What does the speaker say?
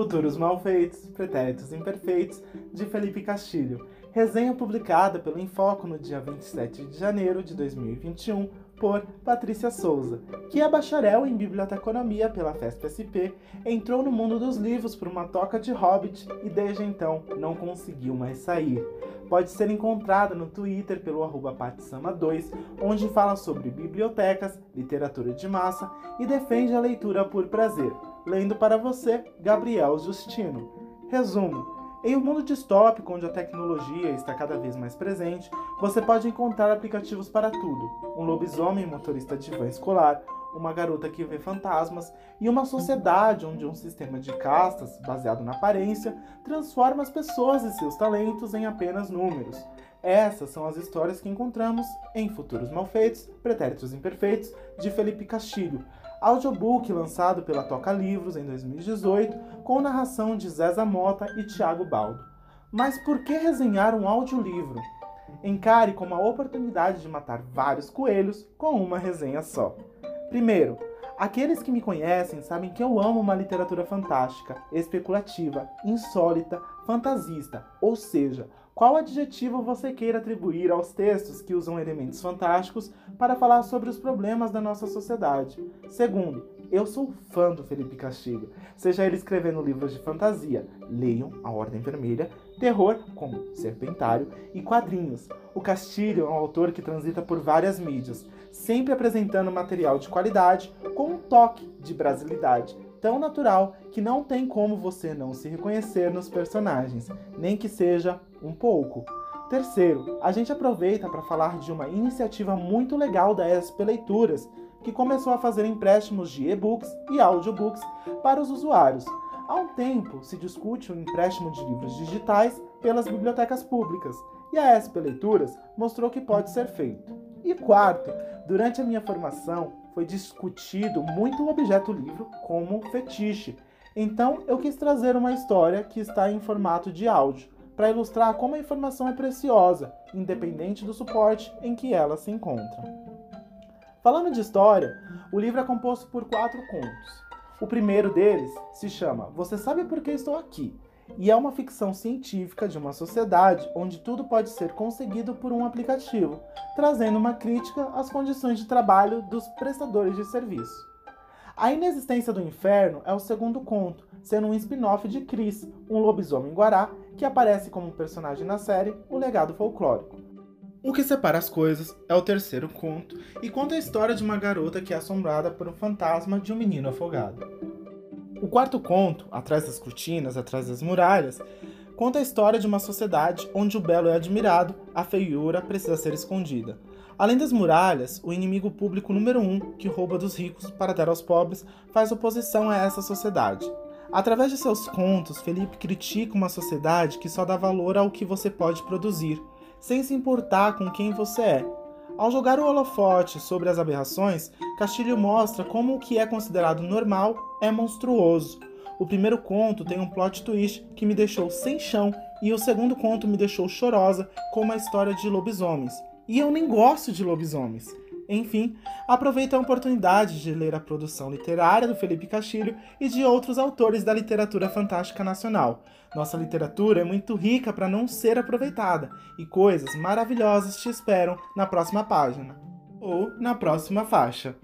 Futuros Malfeitos, Pretéritos Imperfeitos, de Felipe Castilho. Resenha publicada pelo Infoco no dia 27 de janeiro de 2021 por Patrícia Souza, que é bacharel em biblioteconomia pela FESP-SP, entrou no mundo dos livros por uma toca de Hobbit e desde então não conseguiu mais sair. Pode ser encontrada no Twitter pelo arroba patsama2, onde fala sobre bibliotecas, literatura de massa e defende a leitura por prazer. Lendo para você, Gabriel Justino. Resumo: em um mundo distópico onde a tecnologia está cada vez mais presente, você pode encontrar aplicativos para tudo: um lobisomem motorista de van escolar, uma garota que vê fantasmas e uma sociedade onde um sistema de castas, baseado na aparência, transforma as pessoas e seus talentos em apenas números. Essas são as histórias que encontramos em Futuros Malfeitos, Pretéritos Imperfeitos, de Felipe Castilho, audiobook lançado pela Toca Livros em 2018, com narração de Zéza Mota e Tiago Baldo. Mas por que resenhar um audiolivro? Encare como a oportunidade de matar vários coelhos com uma resenha só. Primeiro, aqueles que me conhecem sabem que eu amo uma literatura fantástica, especulativa, insólita, fantasista, ou seja, qual adjetivo você queira atribuir aos textos que usam elementos fantásticos para falar sobre os problemas da nossa sociedade. Segundo, eu sou fã do Felipe Castilho, seja ele escrevendo livros de fantasia, leiam A Ordem Vermelha, terror, como Serpentário, e quadrinhos. O Castilho é um autor que transita por várias mídias, sempre apresentando material de qualidade com um toque de brasilidade tão natural que não tem como você não se reconhecer nos personagens, nem que seja um pouco. Terceiro, a gente aproveita para falar de uma iniciativa muito legal da SP Leituras, que começou a fazer empréstimos de e-books e audiobooks para os usuários. Há um tempo se discute o empréstimo de livros digitais pelas bibliotecas públicas, e a SP Leituras mostrou que pode ser feito. E quarto, durante a minha formação, foi discutido muito o objeto livro como fetiche. Então eu quis trazer uma história que está em formato de áudio, para ilustrar como a informação é preciosa, independente do suporte em que ela se encontra. Falando de história, o livro é composto por quatro contos. O primeiro deles se chama Você Sabe Por que Estou Aqui? E é uma ficção científica de uma sociedade onde tudo pode ser conseguido por um aplicativo, trazendo uma crítica às condições de trabalho dos prestadores de serviço. A Inexistência do Inferno é o segundo conto, sendo um spin-off de Chris, um lobisomem guará que aparece como personagem na série O Legado Folclórico. O que separa as coisas é o terceiro conto e conta a história de uma garota que é assombrada por um fantasma de um menino afogado. O quarto conto, Atrás das Cortinas, Atrás das Muralhas, conta a história de uma sociedade onde o belo é admirado, a feiura precisa ser escondida. Além das muralhas, o inimigo público número um, que rouba dos ricos para dar aos pobres, faz oposição a essa sociedade. Através de seus contos, Felipe critica uma sociedade que só dá valor ao que você pode produzir, sem se importar com quem você é, ao jogar o holofote sobre as aberrações, Castilho mostra como o que é considerado normal é monstruoso. O primeiro conto tem um plot twist que me deixou sem chão e o segundo conto me deixou chorosa com uma história de lobisomens. E eu nem gosto de lobisomens. Enfim, aproveita a oportunidade de ler a produção literária do Felipe Castilho e de outros autores da literatura fantástica nacional. Nossa literatura é muito rica para não ser aproveitada e coisas maravilhosas te esperam na próxima página ou na próxima faixa.